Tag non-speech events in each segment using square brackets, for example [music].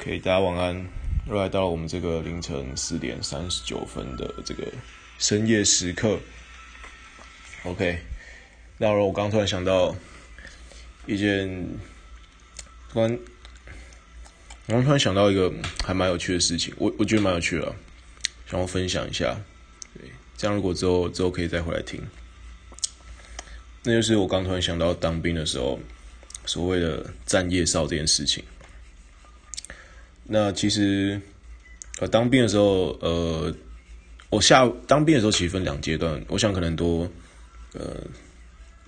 OK，大家晚安。又来到了我们这个凌晨四点三十九分的这个深夜时刻。OK，那我刚突然想到一件，突然，我刚突然想到一个还蛮有趣的事情，我我觉得蛮有趣的，想要分享一下。对，这样如果之后之后可以再回来听。那就是我刚突然想到当兵的时候，所谓的站夜哨这件事情。那其实，呃，当兵的时候，呃，我下当兵的时候其实分两阶段。我想可能多，呃，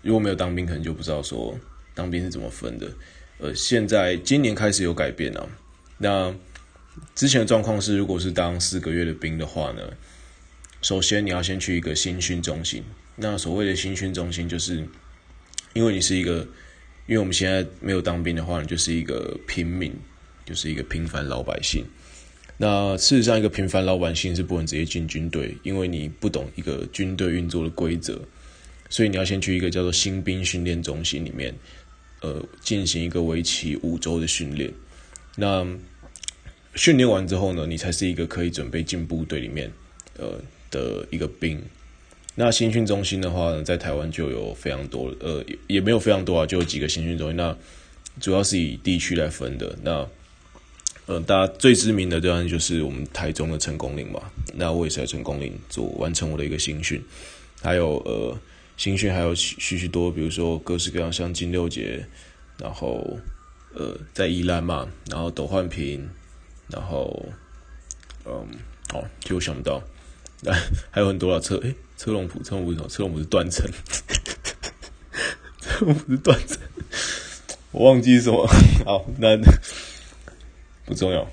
如果没有当兵，可能就不知道说当兵是怎么分的。呃，现在今年开始有改变了。那之前的状况是，如果是当四个月的兵的话呢，首先你要先去一个新训中心。那所谓的新训中心，就是因为你是一个，因为我们现在没有当兵的话，你就是一个平民。就是一个平凡老百姓。那事实上，一个平凡老百姓是不能直接进军队，因为你不懂一个军队运作的规则，所以你要先去一个叫做新兵训练中心里面，呃，进行一个为期五周的训练。那训练完之后呢，你才是一个可以准备进部队里面，呃的一个兵。那新训中心的话呢，在台湾就有非常多，呃，也没有非常多啊，就有几个新训中心。那主要是以地区来分的。那呃，大家最知名的当然就是我们台中的成功岭嘛。那我也是在成功岭做完成我的一个新训，还有呃新训还有许许多，比如说各式各样像金六结，然后呃在宜兰嘛，然后斗焕平，然后嗯好，其实我想不到，来 [laughs] 还有很多啊车诶车龙埔车龙埔是什么？车龙埔是断层，[laughs] 车龙埔是断层，我忘记什么 [laughs] 好那。不重要。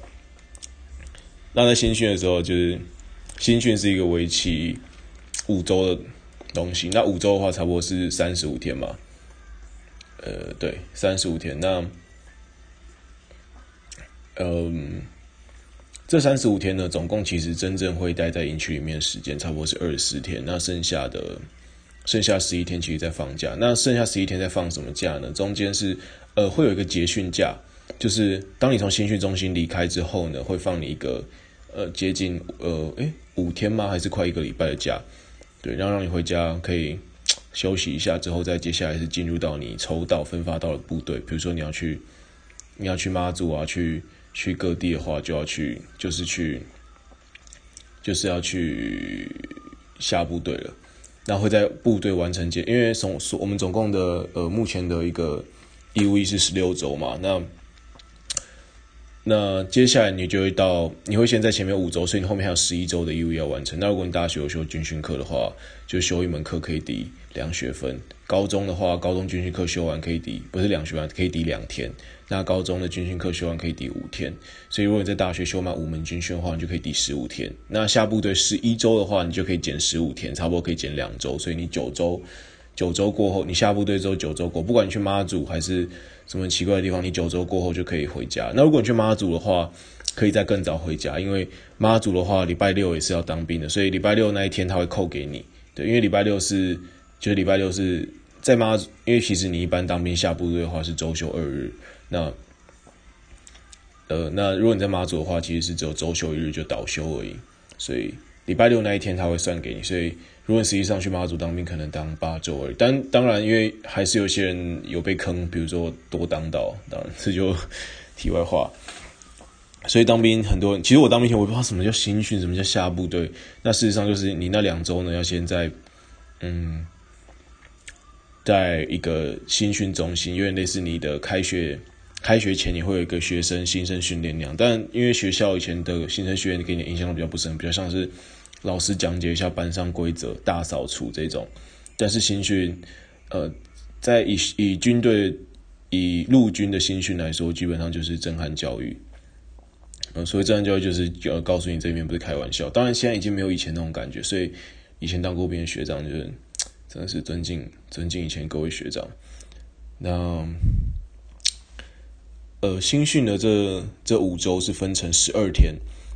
那在新训的时候，就是新训是一个为期五周的东西。那五周的话，差不多是三十五天嘛。呃，对，三十五天。那，嗯，这三十五天呢，总共其实真正会待在营区里面的时间，差不多是二十天。那剩下的剩下十一天，其实在放假。那剩下十一天在放什么假呢？中间是呃，会有一个结训假。就是当你从新训中心离开之后呢，会放你一个呃接近呃诶五天吗？还是快一个礼拜的假？对，然后让你回家可以 [tsk] 休息一下，之后再接下来是进入到你抽到分发到的部队。比如说你要去你要去妈祖啊，去去各地的话，就要去就是去就是要去下部队了。那会在部队完成接，因为总我们总共的呃目前的一个义务役是十六周嘛，那。那接下来你就会到，你会先在前面五周，所以你后面还有十一周的义务要完成。那如果你大学有修军训课的话，就修一门课可以抵两学分。高中的话，高中军训课修完可以抵，不是两学分，可以抵两天。那高中的军训课修完可以抵五天。所以如果你在大学修满五门军训的话，你就可以抵十五天。那下部队十一周的话，你就可以减十五天，差不多可以减两周。所以你九周，九周过后，你下部队之后九周过，不管你去妈祖还是。什么奇怪的地方？你九周过后就可以回家。那如果你去妈祖的话，可以再更早回家，因为妈祖的话礼拜六也是要当兵的，所以礼拜六那一天他会扣给你。对，因为礼拜六是就是礼拜六是在妈祖，因为其实你一般当兵下部队的话是周休二日。那呃，那如果你在妈祖的话，其实是只有周休一日就倒休而已。所以礼拜六那一天他会算给你，所以。如果实际上去妈祖当兵，可能当八周而已。但当然，因为还是有些人有被坑，比如说多当到，当然这就题外话。所以当兵很多人，其实我当兵前我不知道什么叫新训，什么叫下部队。那事实上就是你那两周呢，要先在嗯，在一个新训中心，因为类似你的开学开学前，你会有一个学生新生训练那样。但因为学校以前的新生训练给你印象都比较不深，比较像是。老师讲解一下班上规则、大扫除这种，但是新训，呃，在以以军队、以陆军的新训来说，基本上就是震撼教育。呃，所以震撼教育，就是要告诉你这边不是开玩笑。当然，现在已经没有以前那种感觉，所以以前当过兵的学长，就是真的是尊敬尊敬以前各位学长。那，呃，新训的这这五周是分成十二天，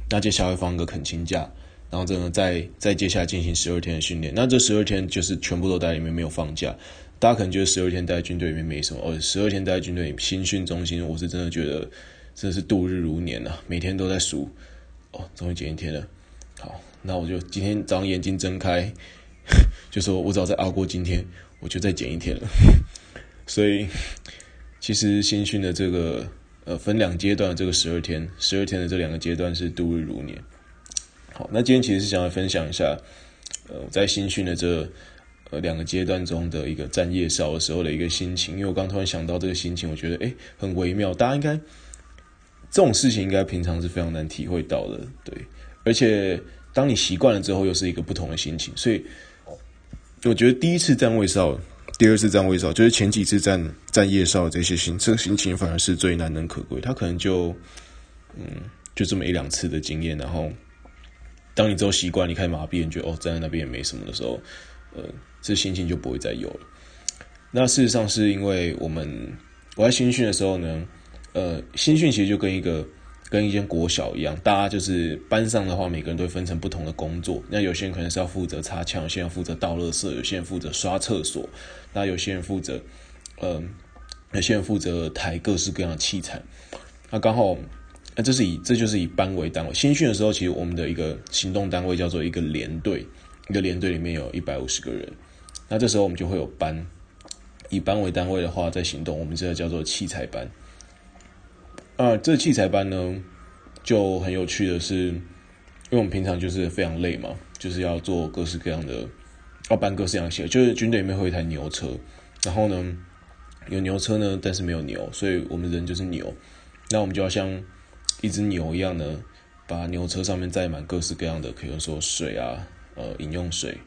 那接下来放个恳亲假。然后这呢，再再接下来进行十二天的训练。那这十二天就是全部都在里面，没有放假。大家可能觉得十二天待在军队里面没什么，哦，十二天待在军队里新训中心，我是真的觉得真的是度日如年啊，每天都在数，哦，终于减一天了。好，那我就今天早上眼睛睁开，[laughs] 就说我只要再熬过今天，我就再减一天了。[laughs] 所以，其实新训的这个呃分两阶段的这个十二天，十二天的这两个阶段是度日如年。好，那今天其实是想要分享一下，呃，在新训的这呃两个阶段中的一个站夜哨的时候的一个心情，因为我刚突然想到这个心情，我觉得诶很微妙，大家应该这种事情应该平常是非常难体会到的，对，而且当你习惯了之后，又是一个不同的心情，所以我觉得第一次站卫哨，第二次站卫哨，就是前几次站站夜哨这些心，这个心情反而是最难能可贵，他可能就嗯就这么一两次的经验，然后。当你之后习惯，你开始麻痹，你觉得哦，站在那边也没什么的时候，呃，这心情就不会再有了。那事实上是因为我们我在新训的时候呢，呃，新训其实就跟一个跟一间国小一样，大家就是班上的话，每个人都会分成不同的工作。那有些人可能是要负责擦墙，有些人负责倒垃圾，有些人负责刷厕所，那有些人负责，嗯、呃，有些人负责抬各式各样的器材。那刚好。那这是以这就是以班为单位。新训的时候，其实我们的一个行动单位叫做一个连队，一个连队里面有一百五十个人。那这时候我们就会有班，以班为单位的话，在行动，我们这个叫做器材班。啊，这器材班呢，就很有趣的是，因为我们平常就是非常累嘛，就是要做各式各样的，要搬各式各样的鞋，就是军队里面会有一台牛车，然后呢，有牛车呢，但是没有牛，所以我们人就是牛，那我们就要像。一只牛一样的，把牛车上面载满各式各样的，可以说水啊，呃，饮用水，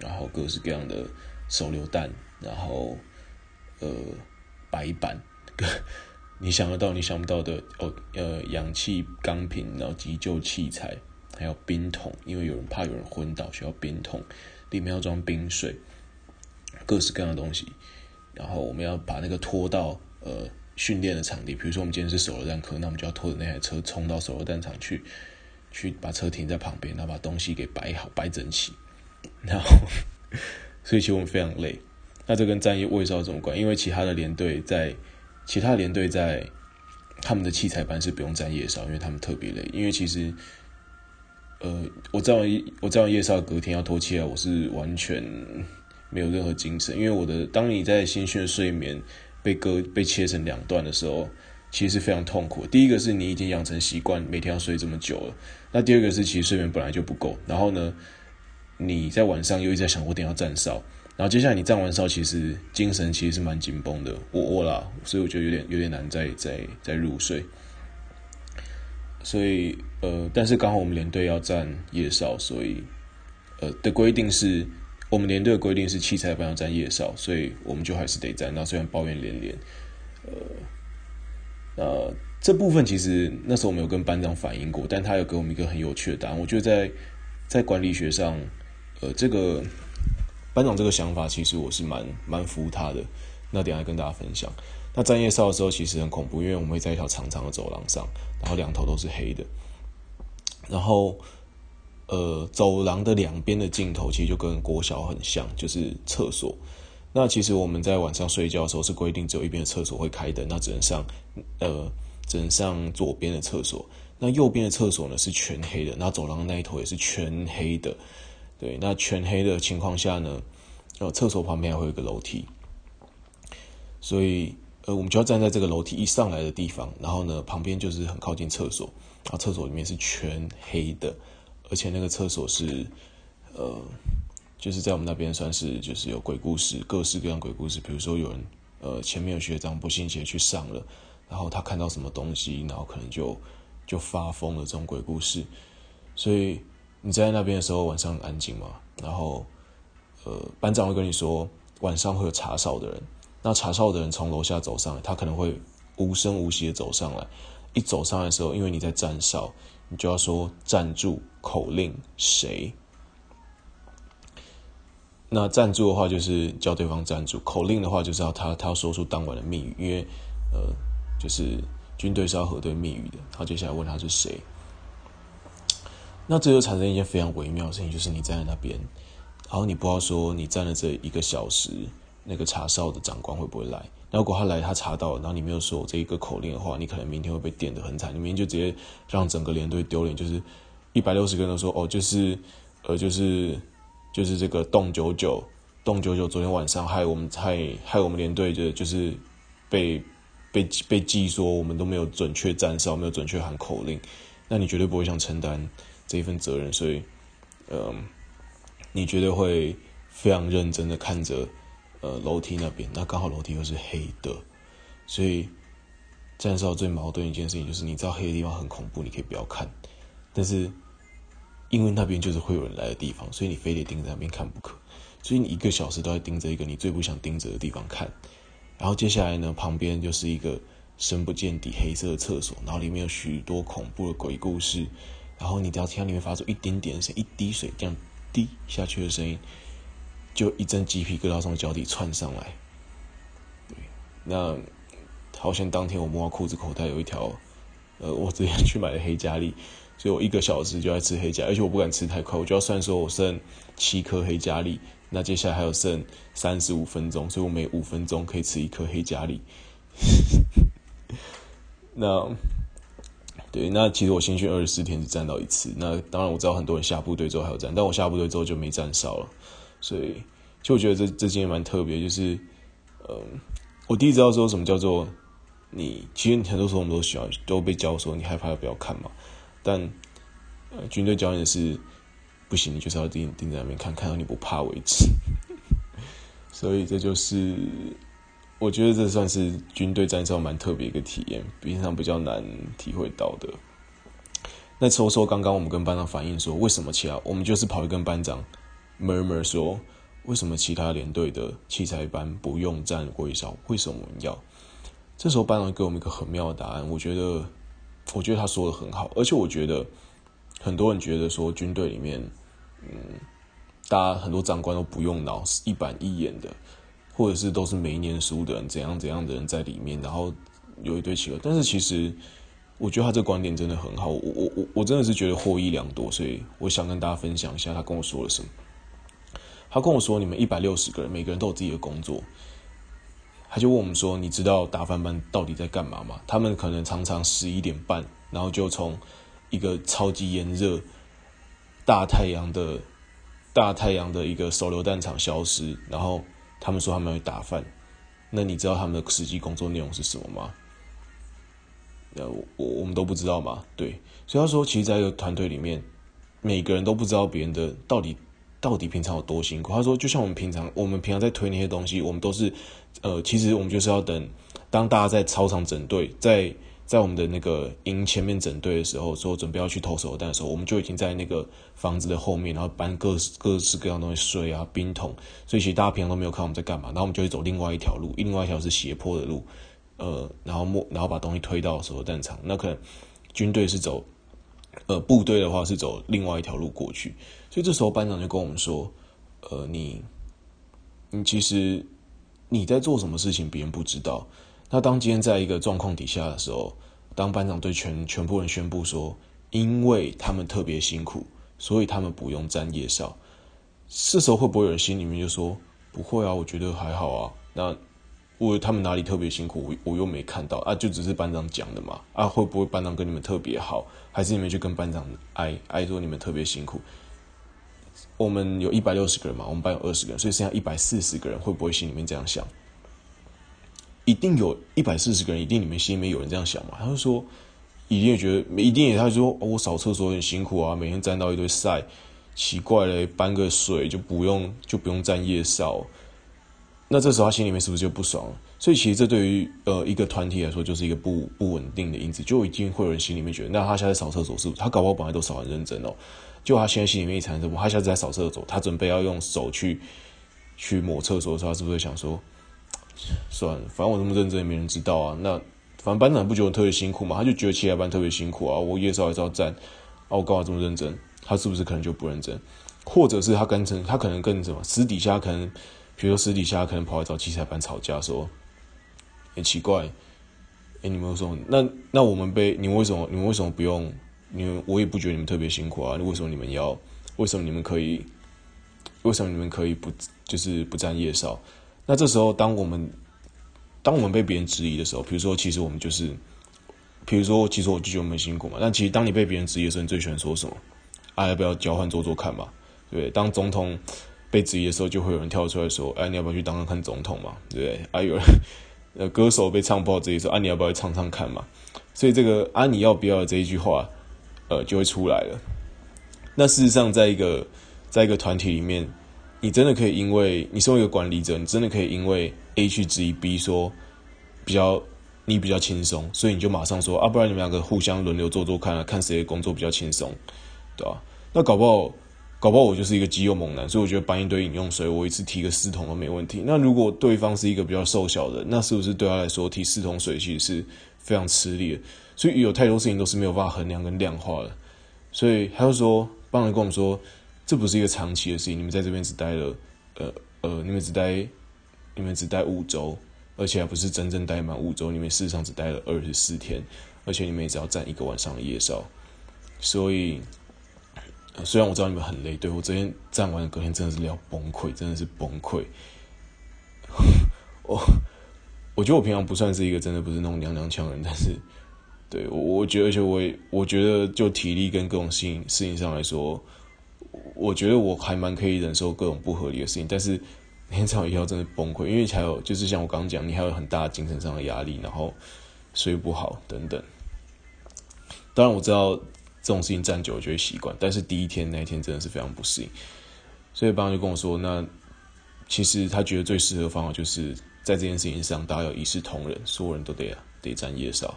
然后各式各样的手榴弹，然后呃，白板，[laughs] 你想得到你想不到的哦，呃，氧气钢瓶，然后急救器材，还有冰桶，因为有人怕有人昏倒，需要冰桶，里面要装冰水，各式各样的东西，然后我们要把那个拖到呃。训练的场地，比如说我们今天是手榴弹课，那我们就要拖着那台车冲到手榴弹场去，去把车停在旁边，然后把东西给摆好、摆整齐。然后，[laughs] 所以其实我们非常累。那这跟站夜卫哨有什么关？因为其他的连队在，其他连队在他们的器材班是不用站夜哨，因为他们特别累。因为其实，呃，我站完我站完夜哨隔天要拖起来，我是完全没有任何精神，因为我的当你在新训睡眠。被割被切成两段的时候，其实是非常痛苦。第一个是你已经养成习惯，每天要睡这么久了。那第二个是其实睡眠本来就不够，然后呢，你在晚上又一直在想我等下要站哨，然后接下来你站完哨，其实精神其实是蛮紧绷的。我我啦，所以我觉得有点有点难再再再入睡。所以呃，但是刚好我们连队要站夜哨，所以呃的规定是。我们连队的规定是器材班要站夜哨，所以我们就还是得站。那虽然抱怨连连，呃，那这部分其实那时候我们有跟班长反映过，但他有给我们一个很有趣的答案。我觉得在在管理学上，呃，这个班长这个想法其实我是蛮蛮服他的。那等下跟大家分享。那站夜哨的时候其实很恐怖，因为我们会在一条长长的走廊上，然后两头都是黑的，然后。呃，走廊的两边的镜头其实就跟国小很像，就是厕所。那其实我们在晚上睡觉的时候是规定只有一边的厕所会开灯，那只能上呃只能上左边的厕所。那右边的厕所呢是全黑的，那走廊那一头也是全黑的。对，那全黑的情况下呢，呃，厕所旁边还会有一个楼梯，所以呃我们就要站在这个楼梯一上来的地方，然后呢旁边就是很靠近厕所，然后厕所里面是全黑的。而且那个厕所是，呃，就是在我们那边算是就是有鬼故事，各式各样鬼故事。比如说有人，呃，前面有学长不信邪去上了，然后他看到什么东西，然后可能就就发疯了这种鬼故事。所以你在那边的时候晚上很安静嘛，然后呃，班长会跟你说晚上会有查哨的人，那查哨的人从楼下走上来，他可能会无声无息的走上来，一走上来的时候，因为你在站哨。你就要说站住，口令谁？那站住的话就是叫对方站住，口令的话就是要他他要说出当晚的密语，因为呃就是军队是要核对密语的。他接下来问他是谁？那这就产生一件非常微妙的事情，就是你站在那边，然后你不知道说你站了这一个小时，那个查哨的长官会不会来。那如果他来，他查到，然后你没有说这一个口令的话，你可能明天会被电得很惨。你明天就直接让整个连队丢脸，就是一百六十个人都说哦，就是呃，就是就是这个洞九九洞九九昨天晚上害我们害害我们连队就就是被被被记说我们都没有准确站哨，没有准确喊口令，那你绝对不会想承担这一份责任，所以嗯、你绝对会非常认真的看着。呃，楼梯那边，那刚好楼梯又是黑的，所以站哨最矛盾的一件事情就是，你知道黑的地方很恐怖，你可以不要看，但是因为那边就是会有人来的地方，所以你非得盯着那边看不可，所以你一个小时都在盯着一个你最不想盯着的地方看。然后接下来呢，旁边就是一个深不见底黑色的厕所，然后里面有许多恐怖的鬼故事，然后你只要听到里面发出一点点声，一滴水这样滴下去的声音。就一阵鸡皮疙瘩从脚底窜上来，那好像当天我摸到裤子口袋有一条，呃，我之前去买的黑加力，所以我一个小时就在吃黑加，而且我不敢吃太快，我就要算说我剩七颗黑加力，那接下来还有剩三十五分钟，所以我每五分钟可以吃一颗黑加力。[laughs] 那，对，那其实我新训二十四天只站到一次，那当然我知道很多人下部队之后还有站，但我下部队之后就没站哨了。所以，就我觉得这这件也蛮特别，就是，嗯，我第一次知道说什么叫做你，其实很多时候我们都喜欢都被教说你害怕要不要看嘛，但，呃，军队教练是不行，你就是要盯盯在那边看，看到你不怕为止。[laughs] 所以这就是我觉得这算是军队战哨蛮特别一个体验，平常比较难体会到的。那说说刚刚我们跟班长反映说，为什么其他我们就是跑去跟班长。Murmur 说：“为什么其他连队的器材班不用站归哨？为什么我们要？”这时候班长给我们一个很妙的答案。我觉得，我觉得他说的很好，而且我觉得很多人觉得说军队里面，嗯，大家很多长官都不用脑，一板一眼的，或者是都是没念书的人，怎样怎样的人在里面，然后有一堆奇怪。但是其实，我觉得他这个观点真的很好，我我我我真的是觉得获益良多，所以我想跟大家分享一下他跟我说了什么。他跟我说：“你们一百六十个人，每个人都有自己的工作。”他就问我们说：“你知道打饭班到底在干嘛吗？”他们可能常常十一点半，然后就从一个超级炎热、大太阳的大太阳的一个手榴弹厂消失，然后他们说他们会打饭。那你知道他们的实际工作内容是什么吗？呃，我我们都不知道嘛。对，所以他说，其实在一个团队里面，每个人都不知道别人的到底。到底平常有多辛苦？他说，就像我们平常，我们平常在推那些东西，我们都是，呃，其实我们就是要等，当大家在操场整队，在在我们的那个营前面整队的时候，说准备要去投手榴弹的时候，我们就已经在那个房子的后面，然后搬各各式各样东西，水啊、冰桶，所以其实大家平常都没有看我们在干嘛，然后我们就会走另外一条路，另外一条是斜坡的路，呃，然后摸，然后把东西推到手榴弹场，那可能军队是走。呃，部队的话是走另外一条路过去，所以这时候班长就跟我们说：“呃，你，你其实你在做什么事情，别人不知道。那当今天在一个状况底下的时候，当班长对全全部人宣布说，因为他们特别辛苦，所以他们不用站夜哨。这时候会不会有人心里面就说，不会啊，我觉得还好啊。那。”我他们哪里特别辛苦，我我又没看到啊，就只是班长讲的嘛啊，会不会班长跟你们特别好，还是你们去跟班长挨挨说你们特别辛苦？我们有一百六十个人嘛，我们班有二十个人，所以剩下一百四十个人，会不会心里面这样想？一定有一百四十个人，一定你们心里面有人这样想嘛？他就说，一定也觉得，一定也他就说，我扫厕所很辛苦啊，每天沾到一堆晒，奇怪嘞，搬个水就不用就不用站夜哨。那这时候他心里面是不是就不爽了？所以其实这对于呃一个团体来说，就是一个不不稳定的因子，就已经会有人心里面觉得，那他现在扫厕所是不是？他搞不好本来都扫很认真哦，就他现在心里面一产生，他现在在扫厕所，他准备要用手去去抹厕所的时候，他是不是想说，算了，反正我这么认真也没人知道啊。那反正班长不觉得特别辛苦嘛，他就觉得其他班特别辛苦啊。我夜哨也是要站，啊，我干嘛这么认真？他是不是可能就不认真？或者是他跟成他可能跟什么私底下可能。比如说私底下可能跑来找器材班吵架，说很奇怪，哎，你们为什么？那那我们被你们为什么？你们为什么不用？你们我也不觉得你们特别辛苦啊，为什么你们要？为什么你们可以？为什么你们可以不就是不站夜哨？那这时候，当我们当我们被别人质疑的时候，比如说，其实我们就是，比如说，其实我就觉得我们辛苦嘛。但其实，当你被别人质疑的时候，你最喜欢说什么？啊，要不要交换做做看嘛？对不对？当总统被质疑的时候，就会有人跳出来说：“哎，你要不要去当当看总统嘛？”对不对？啊，有人 [laughs] 呃，歌手被唱爆质疑说：“啊，你要不要去唱唱看嘛？”所以这个“啊，你要不要”这一句话，呃，就会出来了。那事实上，在一个在一个团体里面。你真的可以因为你身为一个管理者，你真的可以因为 A 去质疑 B 说比较你比较轻松，所以你就马上说啊，不然你们两个互相轮流做做看啊，看谁的工作比较轻松，对吧？那搞不好搞不好我就是一个肌肉猛男，所以我觉得搬一堆饮用水，我一次提个四桶都没问题。那如果对方是一个比较瘦小的，那是不是对他来说提四桶水其实是非常吃力的？所以有太多事情都是没有办法衡量跟量化的。所以他就说，帮人跟我们说。这不是一个长期的事情，你们在这边只待了，呃呃，你们只待，你们只待五周，而且还不是真正待满五周，你们事实上只待了二十四天，而且你们也只要站一个晚上的夜哨，所以，虽然我知道你们很累，对，我昨天站完隔天真的是要崩溃，真的是崩溃。[laughs] 我我觉得我平常不算是一个真的不是那种娘娘腔人，但是，对我我觉得，而且我也我觉得就体力跟各种事情事情上来说。我觉得我还蛮可以忍受各种不合理的事情，但是那天早上以后真的崩溃，因为还有就是像我刚刚讲，你还有很大的精神上的压力，然后睡不好等等。当然我知道这种事情站久了就会习惯，但是第一天那一天真的是非常不适应。所以爸爸就跟我说，那其实他觉得最适合的方法就是在这件事情上，大家要一视同仁，所有人都得得站夜哨。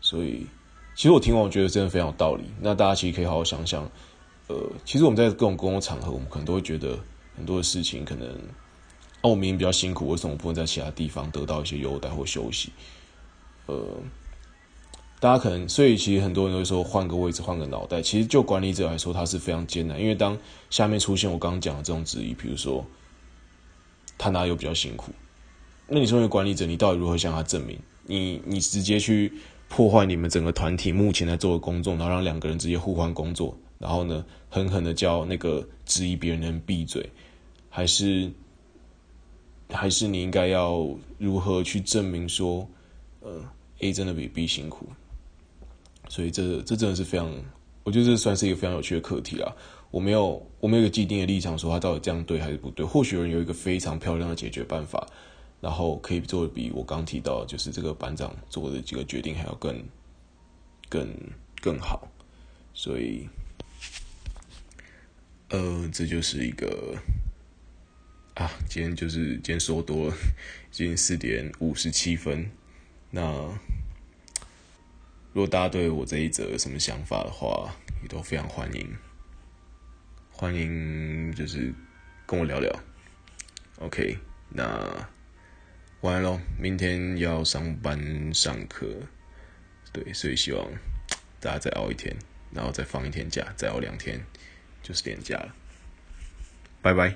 所以其实我听完，我觉得真的非常有道理。那大家其实可以好好想想。呃，其实我们在各种公共场合，我们可能都会觉得很多的事情，可能哦，我明明比较辛苦，为什么不能在其他地方得到一些优待或休息？呃，大家可能，所以其实很多人都会说换个位置，换个脑袋。其实就管理者来说，他是非常艰难，因为当下面出现我刚刚讲的这种质疑，比如说他哪有比较辛苦？那你作为管理者，你到底如何向他证明？你你直接去破坏你们整个团体目前在做的工作，然后让两个人直接互换工作？然后呢，狠狠的叫那个质疑别人的人闭嘴，还是还是你应该要如何去证明说，呃，A 真的比 B 辛苦？所以这这真的是非常，我觉得这算是一个非常有趣的课题啊！我没有我没有一个既定的立场说他到底这样对还是不对，或许有人有一个非常漂亮的解决办法，然后可以做的比我刚提到就是这个班长做的几个决定还要更更更好，所以。呃，这就是一个啊，今天就是今天说多了，[laughs] 今天四点五十七分。那如果大家对我这一则有什么想法的话，也都非常欢迎，欢迎就是跟我聊聊。OK，那晚安喽，明天要上班上课，对，所以希望大家再熬一天，然后再放一天假，再熬两天。就是连假了，拜拜。